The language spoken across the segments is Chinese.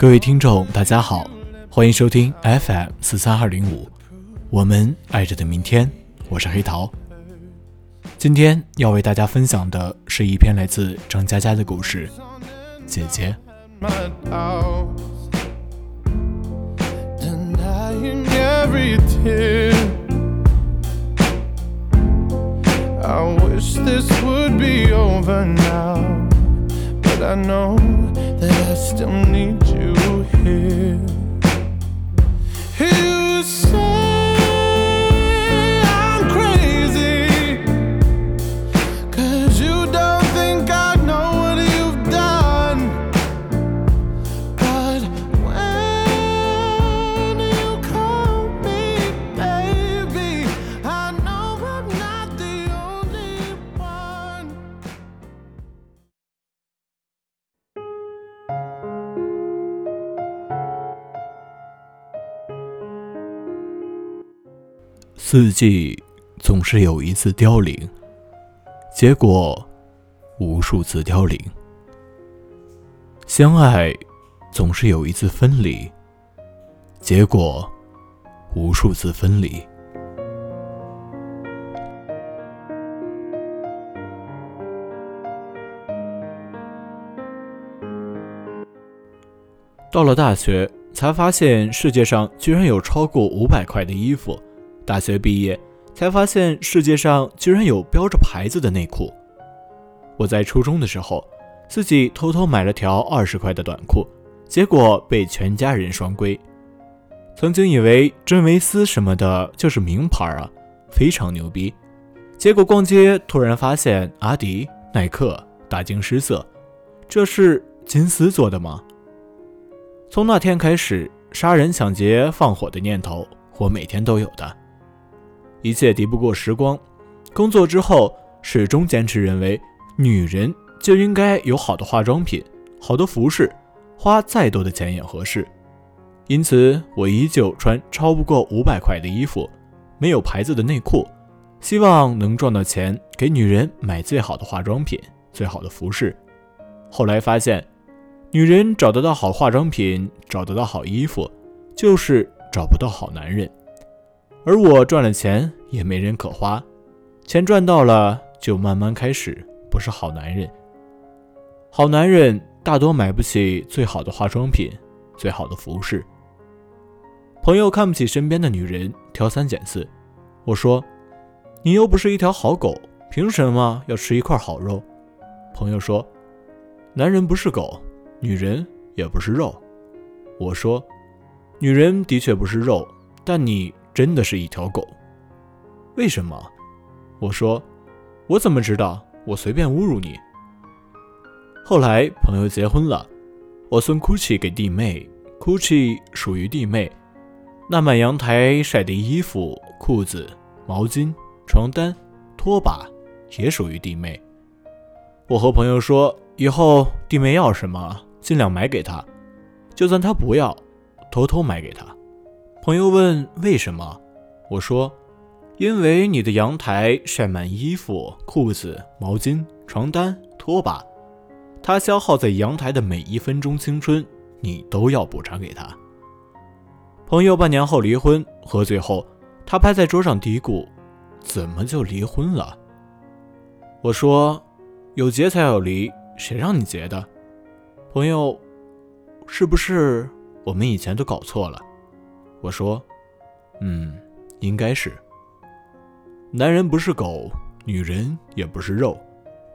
各位听众，大家好，欢迎收听 FM 四三二零五，我们爱着的明天，我是黑桃。今天要为大家分享的是一篇来自张嘉佳的故事，姐姐。here 四季总是有一次凋零，结果无数次凋零；相爱总是有一次分离，结果无数次分离。到了大学，才发现世界上居然有超过五百块的衣服。大学毕业，才发现世界上居然有标着牌子的内裤。我在初中的时候，自己偷偷买了条二十块的短裤，结果被全家人双规。曾经以为真维斯什么的就是名牌啊，非常牛逼。结果逛街突然发现阿迪、耐克，大惊失色，这是金丝做的吗？从那天开始，杀人、抢劫、放火的念头，我每天都有的。一切敌不过时光。工作之后，始终坚持认为，女人就应该有好的化妆品、好的服饰，花再多的钱也合适。因此，我依旧穿超不过五百块的衣服，没有牌子的内裤，希望能赚到钱给女人买最好的化妆品、最好的服饰。后来发现，女人找得到好化妆品、找得到好衣服，就是找不到好男人。而我赚了钱也没人可花，钱赚到了就慢慢开始不是好男人。好男人大多买不起最好的化妆品、最好的服饰。朋友看不起身边的女人，挑三拣四。我说：“你又不是一条好狗，凭什么要吃一块好肉？”朋友说：“男人不是狗，女人也不是肉。”我说：“女人的确不是肉，但你……”真的是一条狗，为什么？我说，我怎么知道？我随便侮辱你。后来朋友结婚了，我送 GUCCI 给弟妹，GUCCI 属于弟妹。那满阳台晒的衣服、裤子、毛巾、床单、拖把也属于弟妹。我和朋友说，以后弟妹要什么，尽量买给她，就算她不要，偷偷买给她。朋友问：“为什么？”我说：“因为你的阳台晒满衣服、裤子、毛巾、床单、拖把，他消耗在阳台的每一分钟青春，你都要补偿给他。”朋友半年后离婚，喝醉后，他拍在桌上嘀咕：“怎么就离婚了？”我说：“有结才有离，谁让你结的？”朋友：“是不是我们以前都搞错了？”我说：“嗯，应该是。男人不是狗，女人也不是肉。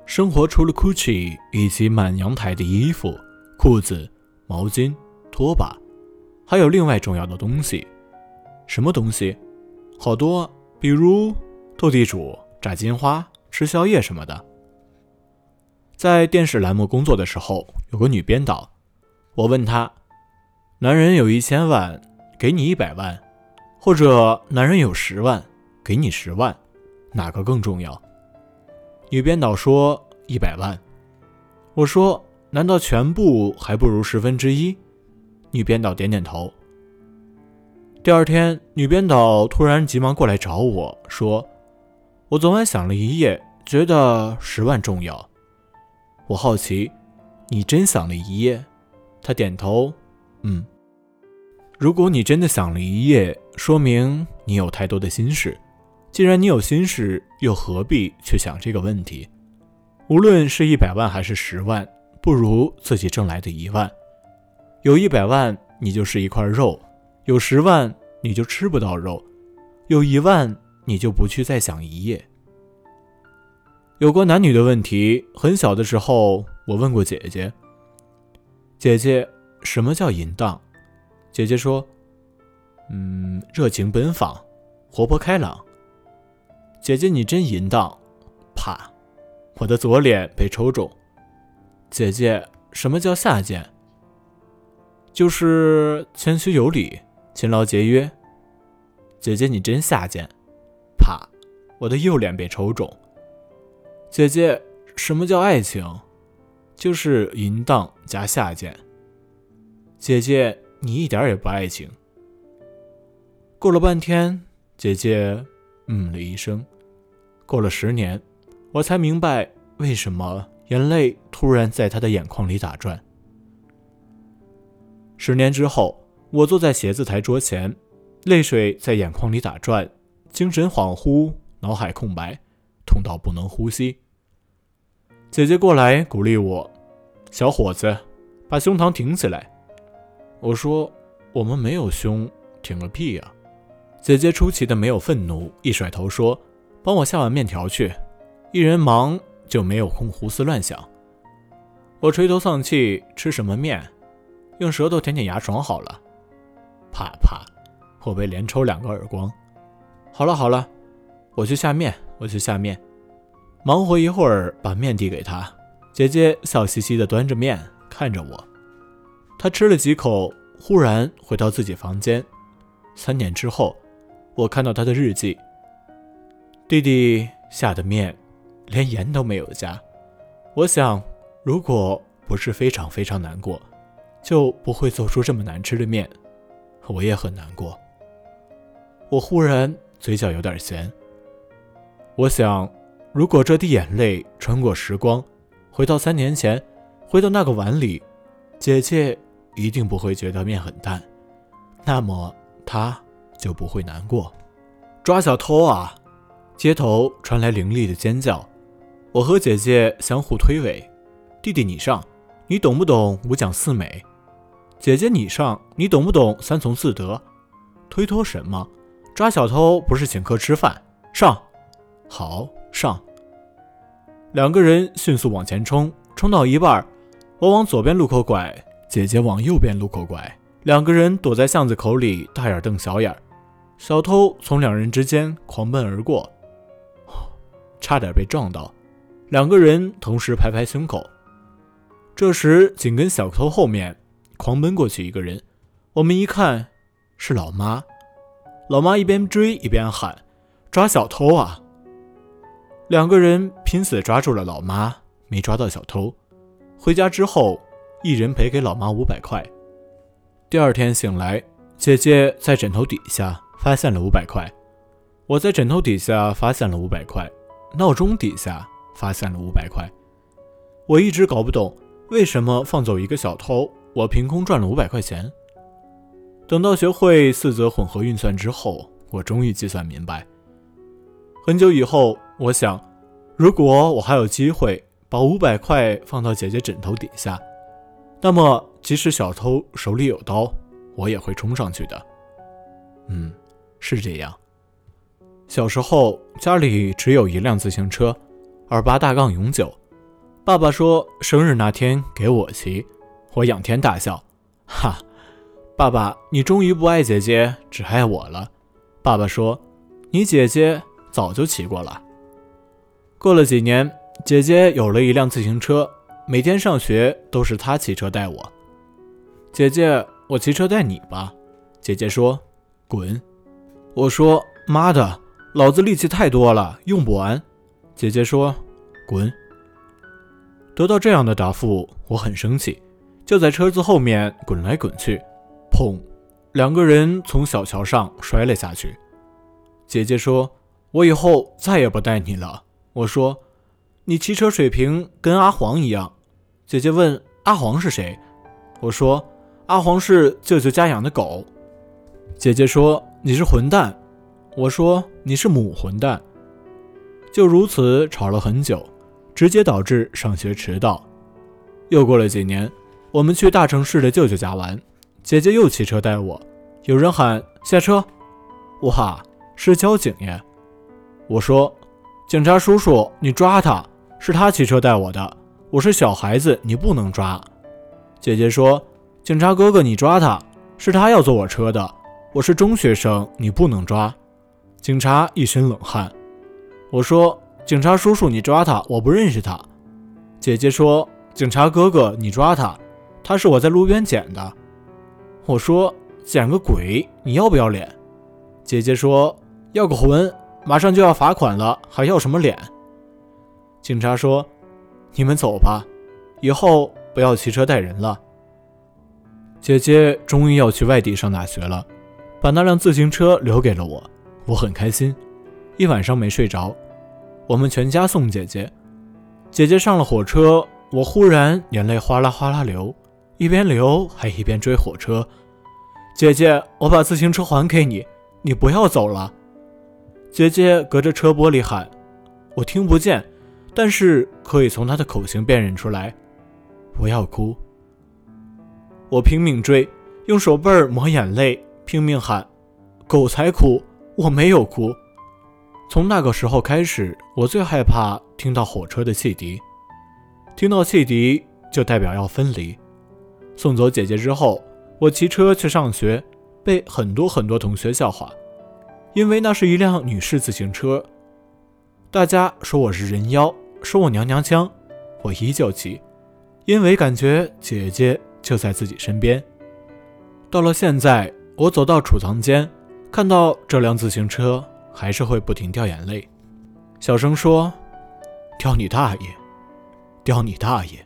生活除了 GUCCI 以及满阳台的衣服、裤子、毛巾、拖把，还有另外重要的东西。什么东西？好多，比如斗地主、炸金花、吃宵夜什么的。在电视栏目工作的时候，有个女编导，我问她：男人有一千万。”给你一百万，或者男人有十万，给你十万，哪个更重要？女编导说一百万。我说难道全部还不如十分之一？女编导点点头。第二天，女编导突然急忙过来找我说：“我昨晚想了一夜，觉得十万重要。”我好奇，你真想了一夜？她点头，嗯。如果你真的想了一夜，说明你有太多的心事。既然你有心事，又何必去想这个问题？无论是一百万还是十万，不如自己挣来的一万。有一百万，你就是一块肉；有十万，你就吃不到肉；有一万，你就不去再想一夜。有关男女的问题，很小的时候，我问过姐姐：“姐姐，什么叫淫荡？”姐姐说：“嗯，热情奔放，活泼开朗。”姐姐，你真淫荡！啪，我的左脸被抽中。姐姐，什么叫下贱？就是谦虚有礼，勤劳节约。姐姐，你真下贱！啪，我的右脸被抽中。姐姐，什么叫爱情？就是淫荡加下贱。姐姐。你一点也不爱情。过了半天，姐姐嗯了一声。过了十年，我才明白为什么眼泪突然在她的眼眶里打转。十年之后，我坐在写字台桌前，泪水在眼眶里打转，精神恍惚，脑海空白，痛到不能呼吸。姐姐过来鼓励我：“小伙子，把胸膛挺起来。”我说：“我们没有胸，挺个屁呀！”姐姐出奇的没有愤怒，一甩头说：“帮我下碗面条去，一人忙就没有空胡思乱想。”我垂头丧气：“吃什么面？用舌头舔舔牙床好了。”啪啪，我被连抽两个耳光。好了好了，我去下面，我去下面。忙活一会儿，把面递给她。姐姐笑嘻嘻的端着面看着我。他吃了几口，忽然回到自己房间。三年之后，我看到他的日记。弟弟下的面，连盐都没有加。我想，如果不是非常非常难过，就不会做出这么难吃的面。我也很难过。我忽然嘴角有点咸。我想，如果这滴眼泪穿过时光，回到三年前，回到那个碗里，姐姐。一定不会觉得面很淡，那么他就不会难过。抓小偷啊！街头传来凌厉的尖叫，我和姐姐相互推诿。弟弟你上，你懂不懂五讲四美？姐姐你上，你懂不懂三从四德？推脱什么？抓小偷不是请客吃饭？上！好上！两个人迅速往前冲，冲到一半，我往左边路口拐。姐姐往右边路口拐，两个人躲在巷子口里，大眼瞪小眼。小偷从两人之间狂奔而过，差点被撞到。两个人同时拍拍胸口。这时，紧跟小偷后面狂奔过去一个人，我们一看是老妈。老妈一边追一边喊：“抓小偷啊！”两个人拼死抓住了老妈，没抓到小偷。回家之后。一人赔给老妈五百块。第二天醒来，姐姐在枕头底下发现了五百块，我在枕头底下发现了五百块，闹钟底下发现了五百块。我一直搞不懂为什么放走一个小偷，我凭空赚了五百块钱。等到学会四则混合运算之后，我终于计算明白。很久以后，我想，如果我还有机会把五百块放到姐姐枕头底下。那么，即使小偷手里有刀，我也会冲上去的。嗯，是这样。小时候家里只有一辆自行车，二八大杠永久。爸爸说生日那天给我骑，我仰天大笑，哈！爸爸，你终于不爱姐姐，只爱我了。爸爸说，你姐姐早就骑过了。过了几年，姐姐有了一辆自行车。每天上学都是他骑车带我，姐姐，我骑车带你吧。姐姐说：“滚。”我说：“妈的，老子力气太多了，用不完。”姐姐说：“滚。”得到这样的答复，我很生气，就在车子后面滚来滚去，砰！两个人从小桥上摔了下去。姐姐说：“我以后再也不带你了。”我说：“你骑车水平跟阿黄一样。”姐姐问：“阿黄是谁？”我说：“阿黄是舅舅家养的狗。姐姐说你是混蛋，我说你是母混蛋。就如此吵了很久，直接导致上学迟到。又过了几年，我们去大城市的舅舅家玩，姐姐又骑车带我，有人喊下车，哇，是交警耶！我说警察叔叔，你抓他，是他骑车带我的，我是小孩子，你不能抓。姐姐说警察哥哥，你抓他，是他要坐我车的。我是中学生，你不能抓。警察一身冷汗。我说：“警察叔叔，你抓他，我不认识他。”姐姐说：“警察哥哥，你抓他，他是我在路边捡的。”我说：“捡个鬼，你要不要脸？”姐姐说：“要个魂，马上就要罚款了，还要什么脸？”警察说：“你们走吧，以后不要骑车带人了。”姐姐终于要去外地上大学了。把那辆自行车留给了我，我很开心，一晚上没睡着。我们全家送姐姐，姐姐上了火车，我忽然眼泪哗啦哗啦流，一边流还一边追火车。姐姐，我把自行车还给你，你不要走了。姐姐隔着车玻璃喊，我听不见，但是可以从她的口型辨认出来。不要哭。我拼命追，用手背抹眼泪。拼命喊：“狗才哭，我没有哭。”从那个时候开始，我最害怕听到火车的汽笛。听到汽笛就代表要分离。送走姐姐之后，我骑车去上学，被很多很多同学笑话，因为那是一辆女士自行车。大家说我是人妖，说我娘娘腔，我依旧急，因为感觉姐姐就在自己身边。到了现在。我走到储藏间，看到这辆自行车，还是会不停掉眼泪，小声说：“掉你大爷，掉你大爷！”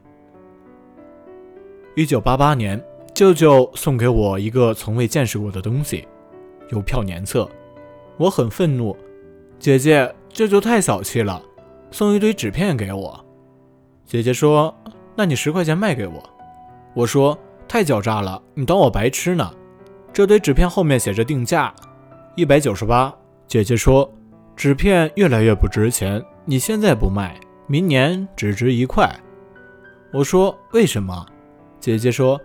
一九八八年，舅舅送给我一个从未见识过的东西——邮票年册。我很愤怒，姐姐，舅舅太小气了，送一堆纸片给我。姐姐说：“那你十块钱卖给我。”我说：“太狡诈了，你当我白痴呢？”这堆纸片后面写着定价，一百九十八。姐姐说，纸片越来越不值钱，你现在不卖，明年只值一块。我说为什么？姐姐说，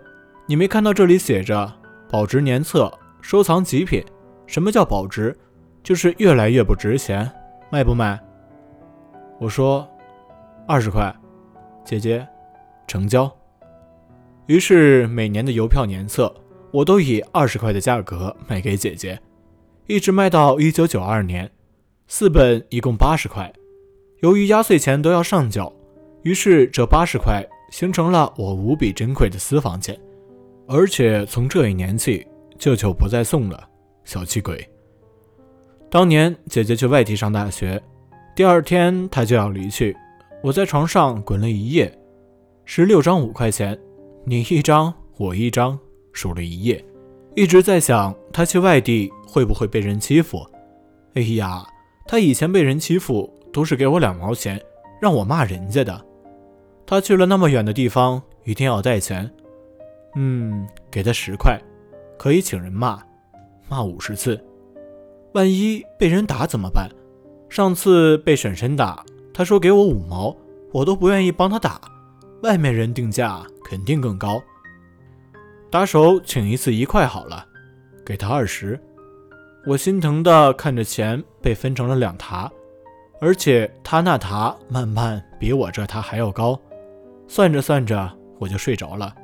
你没看到这里写着保值年册，收藏极品。什么叫保值？就是越来越不值钱，卖不卖？我说二十块。姐姐，成交。于是每年的邮票年册。我都以二十块的价格卖给姐姐，一直卖到一九九二年，四本一共八十块。由于压岁钱都要上缴，于是这八十块形成了我无比珍贵的私房钱。而且从这一年起，舅舅不再送了，小气鬼。当年姐姐去外地上大学，第二天她就要离去，我在床上滚了一夜，十六张五块钱，你一张，我一张。数了一夜，一直在想他去外地会不会被人欺负。哎呀，他以前被人欺负都是给我两毛钱，让我骂人家的。他去了那么远的地方，一定要带钱。嗯，给他十块，可以请人骂，骂五十次。万一被人打怎么办？上次被婶婶打，他说给我五毛，我都不愿意帮他打。外面人定价肯定更高。打手请一次一块好了，给他二十。我心疼的看着钱被分成了两沓，而且他那沓慢慢比我这沓还要高。算着算着，我就睡着了。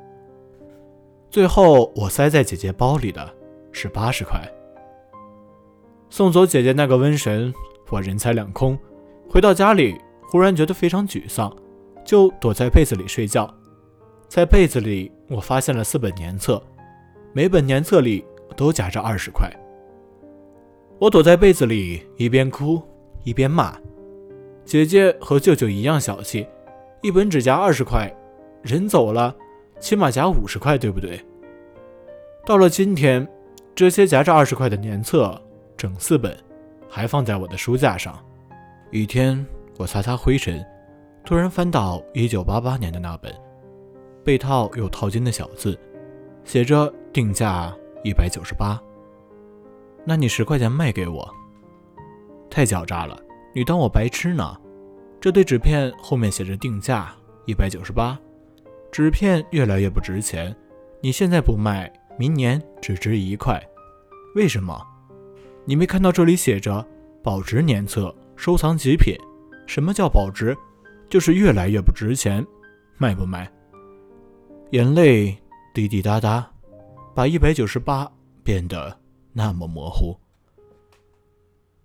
最后我塞在姐姐包里的是八十块。送走姐姐那个瘟神，我人财两空。回到家里，忽然觉得非常沮丧，就躲在被子里睡觉。在被子里，我发现了四本年册，每本年册里都夹着二十块。我躲在被子里，一边哭一边骂：“姐姐和舅舅一样小气，一本只夹二十块，人走了，起码夹五十块，对不对？”到了今天，这些夹着二十块的年册，整四本，还放在我的书架上。一天，我擦擦灰尘，突然翻到一九八八年的那本。被套有套金的小字，写着定价一百九十八。那你十块钱卖给我？太狡诈了，你当我白痴呢？这对纸片后面写着定价一百九十八，纸片越来越不值钱，你现在不卖，明年只值一块。为什么？你没看到这里写着保值年册，收藏极品？什么叫保值？就是越来越不值钱，卖不卖？眼泪滴滴答答，把一百九十八变得那么模糊。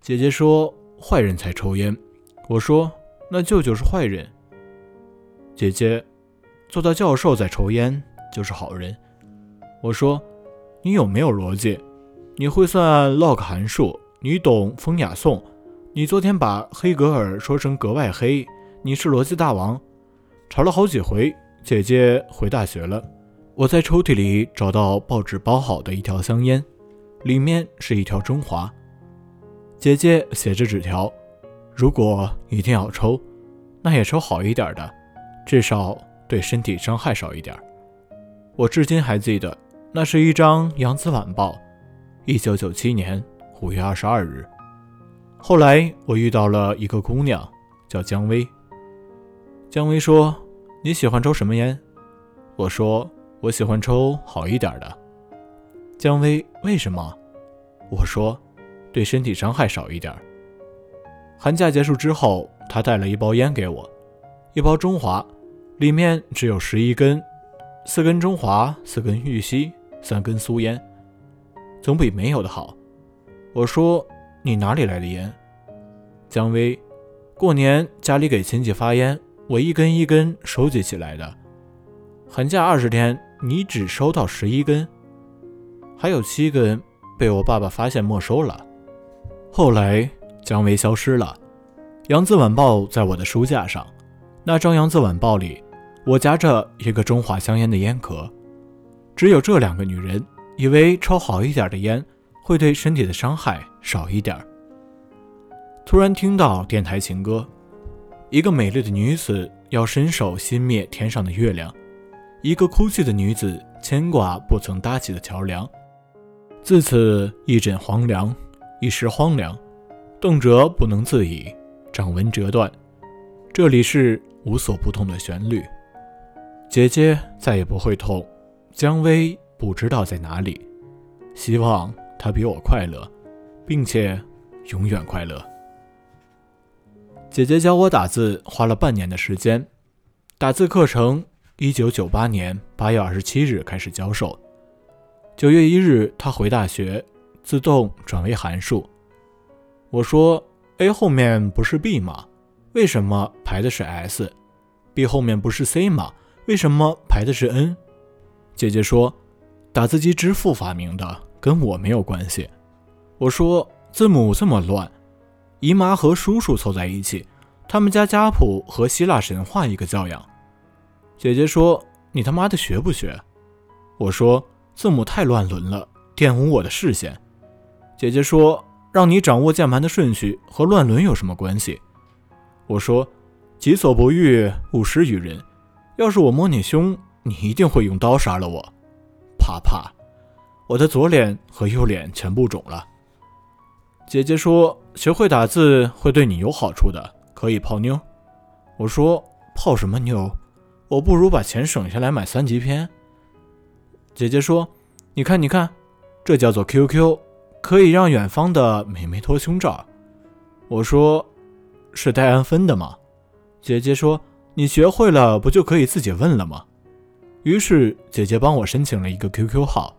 姐姐说：“坏人才抽烟。”我说：“那舅舅是坏人。”姐姐：“做到教授再抽烟就是好人。”我说：“你有没有逻辑？你会算 log 函数？你懂风雅颂？你昨天把黑格尔说成格外黑？你是逻辑大王？”吵了好几回。姐姐回大学了，我在抽屉里找到报纸包好的一条香烟，里面是一条中华。姐姐写着纸条：“如果一定要抽，那也抽好一点的，至少对身体伤害少一点。”我至今还记得，那是一张《扬子晚报》，一九九七年五月二十二日。后来我遇到了一个姑娘，叫姜薇。姜薇说。你喜欢抽什么烟？我说我喜欢抽好一点的。姜薇，为什么？我说对身体伤害少一点。寒假结束之后，他带了一包烟给我，一包中华，里面只有十一根，四根中华，四根玉溪，三根苏烟，总比没有的好。我说你哪里来的烟？姜薇，过年家里给亲戚发烟。我一根一根收集起来的，寒假二十天，你只收到十一根，还有七根被我爸爸发现没收了。后来姜薇消失了，《扬子晚报》在我的书架上，那张《扬子晚报》里，我夹着一个中华香烟的烟壳。只有这两个女人以为抽好一点的烟会对身体的伤害少一点。突然听到电台情歌。一个美丽的女子要伸手熄灭天上的月亮，一个哭泣的女子牵挂不曾搭起的桥梁。自此一枕荒凉，一时荒凉，动辄不能自已，掌纹折断。这里是无所不痛的旋律。姐姐再也不会痛，姜薇不知道在哪里。希望她比我快乐，并且永远快乐。姐姐教我打字花了半年的时间，打字课程一九九八年八月二十七日开始教授，九月一日她回大学，自动转为函数。我说 A 后面不是 B 吗？为什么排的是 S？B 后面不是 C 吗？为什么排的是 N？姐姐说，打字机之父发明的，跟我没有关系。我说字母这么乱。姨妈和叔叔凑在一起，他们家家谱和希腊神话一个教养。姐姐说：“你他妈的学不学？”我说：“字母太乱伦了，玷污我的视线。”姐姐说：“让你掌握键盘的顺序和乱伦有什么关系？”我说：“己所不欲，勿施于人。要是我摸你胸，你一定会用刀杀了我。”啪啪，我的左脸和右脸全部肿了。姐姐说：“学会打字会对你有好处的，可以泡妞。”我说：“泡什么妞？我不如把钱省下来买三级片。”姐姐说：“你看，你看，这叫做 QQ，可以让远方的美眉脱胸罩。”我说：“是戴安分的吗？”姐姐说：“你学会了，不就可以自己问了吗？”于是姐姐帮我申请了一个 QQ 号，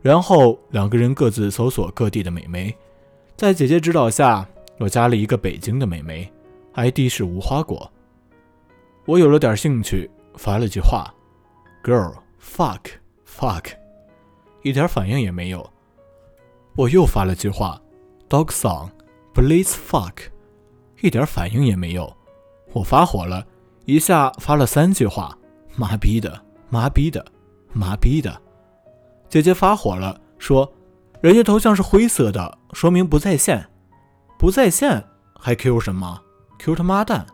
然后两个人各自搜索各地的美眉。在姐姐指导下，我加了一个北京的美眉，ID 是无花果。我有了点兴趣，发了句话：“Girl, fuck, fuck。”一点反应也没有。我又发了句话：“Dog song, please fuck。”一点反应也没有。我发火了，一下发了三句话：“妈逼的，妈逼的，妈逼的。”姐姐发火了，说。人家头像是灰色的，说明不在线。不在线还 Q 什么？Q 他妈蛋！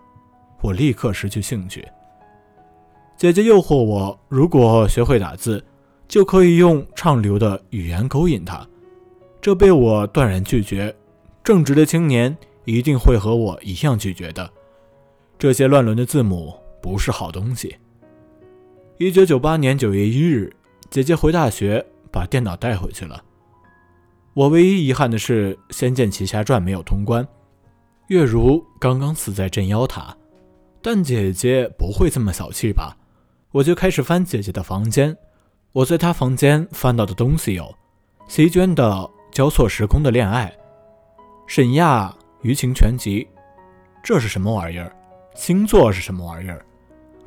我立刻失去兴趣。姐姐诱惑我，如果学会打字，就可以用畅流的语言勾引他。这被我断然拒绝。正直的青年一定会和我一样拒绝的。这些乱伦的字母不是好东西。一九九八年九月一日，姐姐回大学，把电脑带回去了。我唯一遗憾的是《仙剑奇侠传》没有通关。月如刚刚死在镇妖塔，但姐姐不会这么小气吧？我就开始翻姐姐的房间。我在她房间翻到的东西有：席娟的《交错时空的恋爱》，沈亚《余情全集》。这是什么玩意儿？星座是什么玩意儿？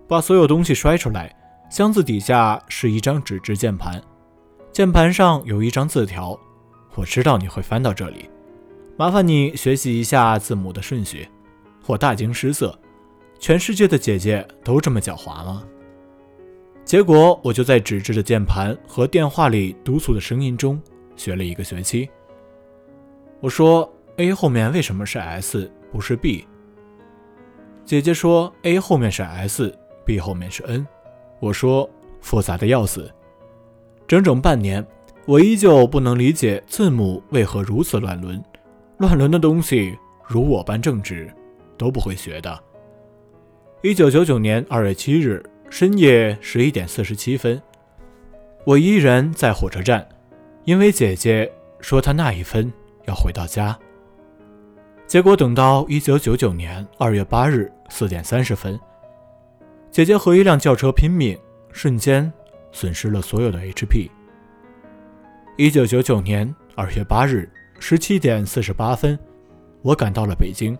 把所有东西摔出来。箱子底下是一张纸质键盘，键盘上有一张字条。我知道你会翻到这里。麻烦你学习一下字母的顺序。我大惊失色，全世界的姐姐都这么狡猾吗？结果我就在纸质的键盘和电话里督促的声音中学了一个学期。我说 A 后面为什么是 S 不是 B？姐姐说 A 后面是 S，B 后面是 N。我说复杂的要死。整整半年，我依旧不能理解字母为何如此乱伦。乱伦的东西，如我般正直，都不会学的。一九九九年二月七日深夜十一点四十七分，我依然在火车站，因为姐姐说她那一分要回到家。结果等到一九九九年二月八日四点三十分，姐姐和一辆轿车拼命，瞬间损失了所有的 HP。一九九九年二月八日。十七点四十八分，我赶到了北京。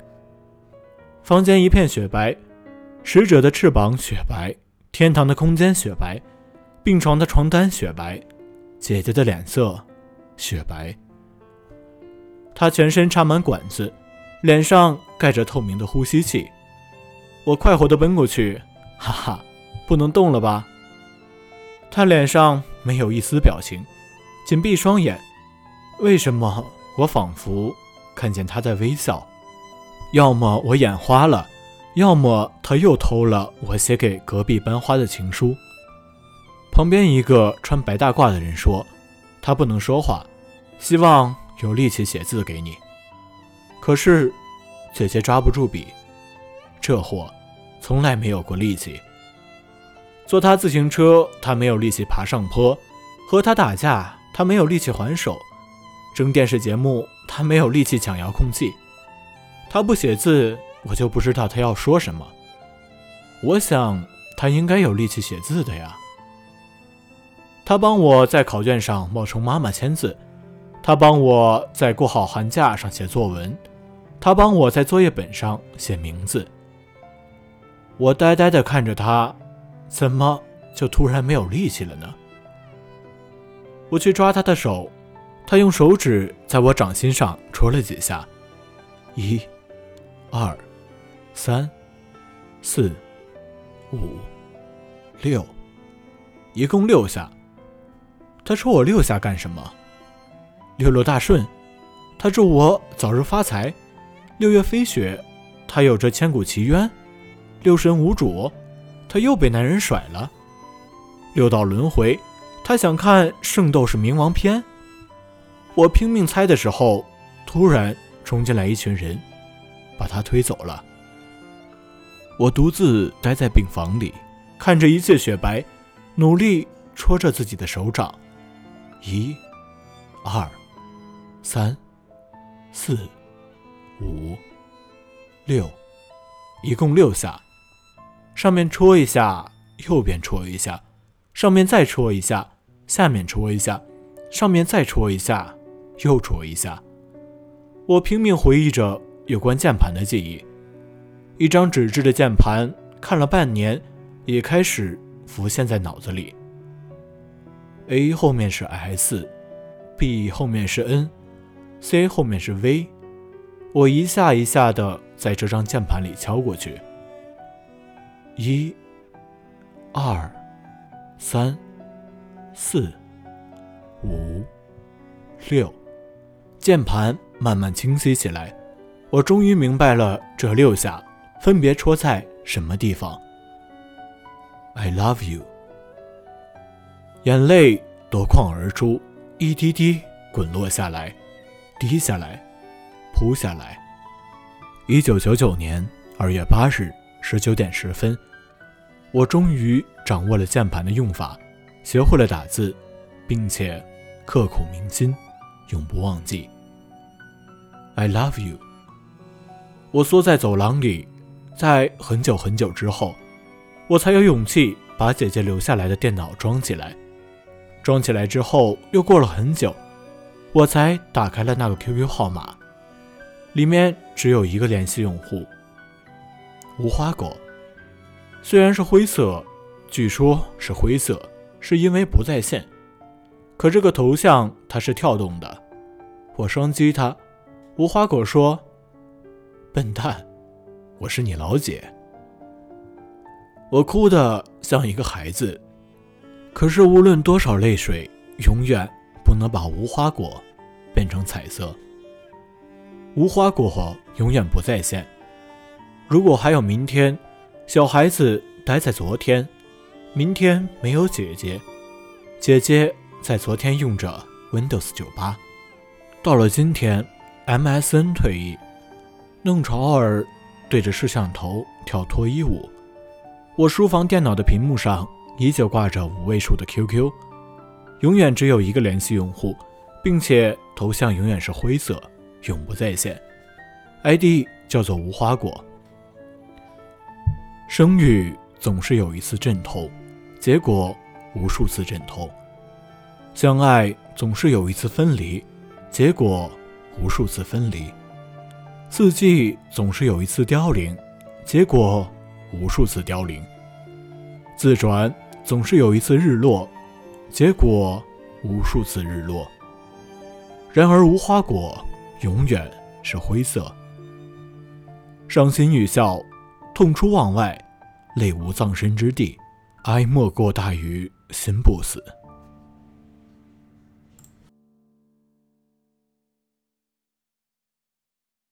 房间一片雪白，使者的翅膀雪白，天堂的空间雪白，病床的床单雪白，姐姐的脸色雪白。她全身插满管子，脸上盖着透明的呼吸器。我快活地奔过去，哈哈，不能动了吧？她脸上没有一丝表情，紧闭双眼。为什么？我仿佛看见他在微笑，要么我眼花了，要么他又偷了我写给隔壁班花的情书。旁边一个穿白大褂的人说：“他不能说话，希望有力气写字给你。”可是姐姐抓不住笔，这货从来没有过力气。坐他自行车，他没有力气爬上坡；和他打架，他没有力气还手。争电视节目，他没有力气抢遥控器。他不写字，我就不知道他要说什么。我想他应该有力气写字的呀。他帮我在考卷上冒充妈妈签字，他帮我在过好寒假上写作文，他帮我在作业本上写名字。我呆呆地看着他，怎么就突然没有力气了呢？我去抓他的手。他用手指在我掌心上戳了几下，一、二、三、四、五、六，一共六下。他戳我六下干什么？六六大顺。他祝我早日发财。六月飞雪。他有着千古奇冤。六神无主。他又被男人甩了。六道轮回。他想看《圣斗士冥王篇》。我拼命猜的时候，突然冲进来一群人，把他推走了。我独自待在病房里，看着一切雪白，努力戳着自己的手掌。一、二、三、四、五、六，一共六下。上面戳一下，右边戳一下，上面再戳一下，下面戳一下，上面再戳一下。又戳一下，我拼命回忆着有关键盘的记忆。一张纸质的键盘，看了半年，也开始浮现在脑子里。A 后面是 S，B 后面是 N，C 后面是 V。我一下一下的在这张键盘里敲过去。一、二、三、四、五、六。键盘慢慢清晰起来，我终于明白了这六下分别戳在什么地方。I love you。眼泪夺眶而出，一滴滴滚落下来，滴下来，扑下来。一九九九年二月八日十九点十分，我终于掌握了键盘的用法，学会了打字，并且刻骨铭心，永不忘记。I love you。我缩在走廊里，在很久很久之后，我才有勇气把姐姐留下来的电脑装起来。装起来之后，又过了很久，我才打开了那个 QQ 号码，里面只有一个联系用户——无花果。虽然是灰色，据说是灰色，是因为不在线，可这个头像它是跳动的。我双击它，无花果说：“笨蛋，我是你老姐。”我哭得像一个孩子。可是，无论多少泪水，永远不能把无花果变成彩色。无花果永远不在线。如果还有明天，小孩子待在昨天，明天没有姐姐，姐姐在昨天用着 Windows 九八，到了今天，MSN 退役，弄潮儿对着摄像头跳脱衣舞。我书房电脑的屏幕上。依旧挂着五位数的 QQ，永远只有一个联系用户，并且头像永远是灰色，永不在线。ID 叫做无花果。生育总是有一次阵痛，结果无数次阵痛；相爱总是有一次分离，结果无数次分离；四季总是有一次凋零，结果无数次凋零；自转。总是有一次日落，结果无数次日落。然而无花果永远是灰色。伤心欲笑，痛出望外，泪无葬身之地，哀莫过大于心不死。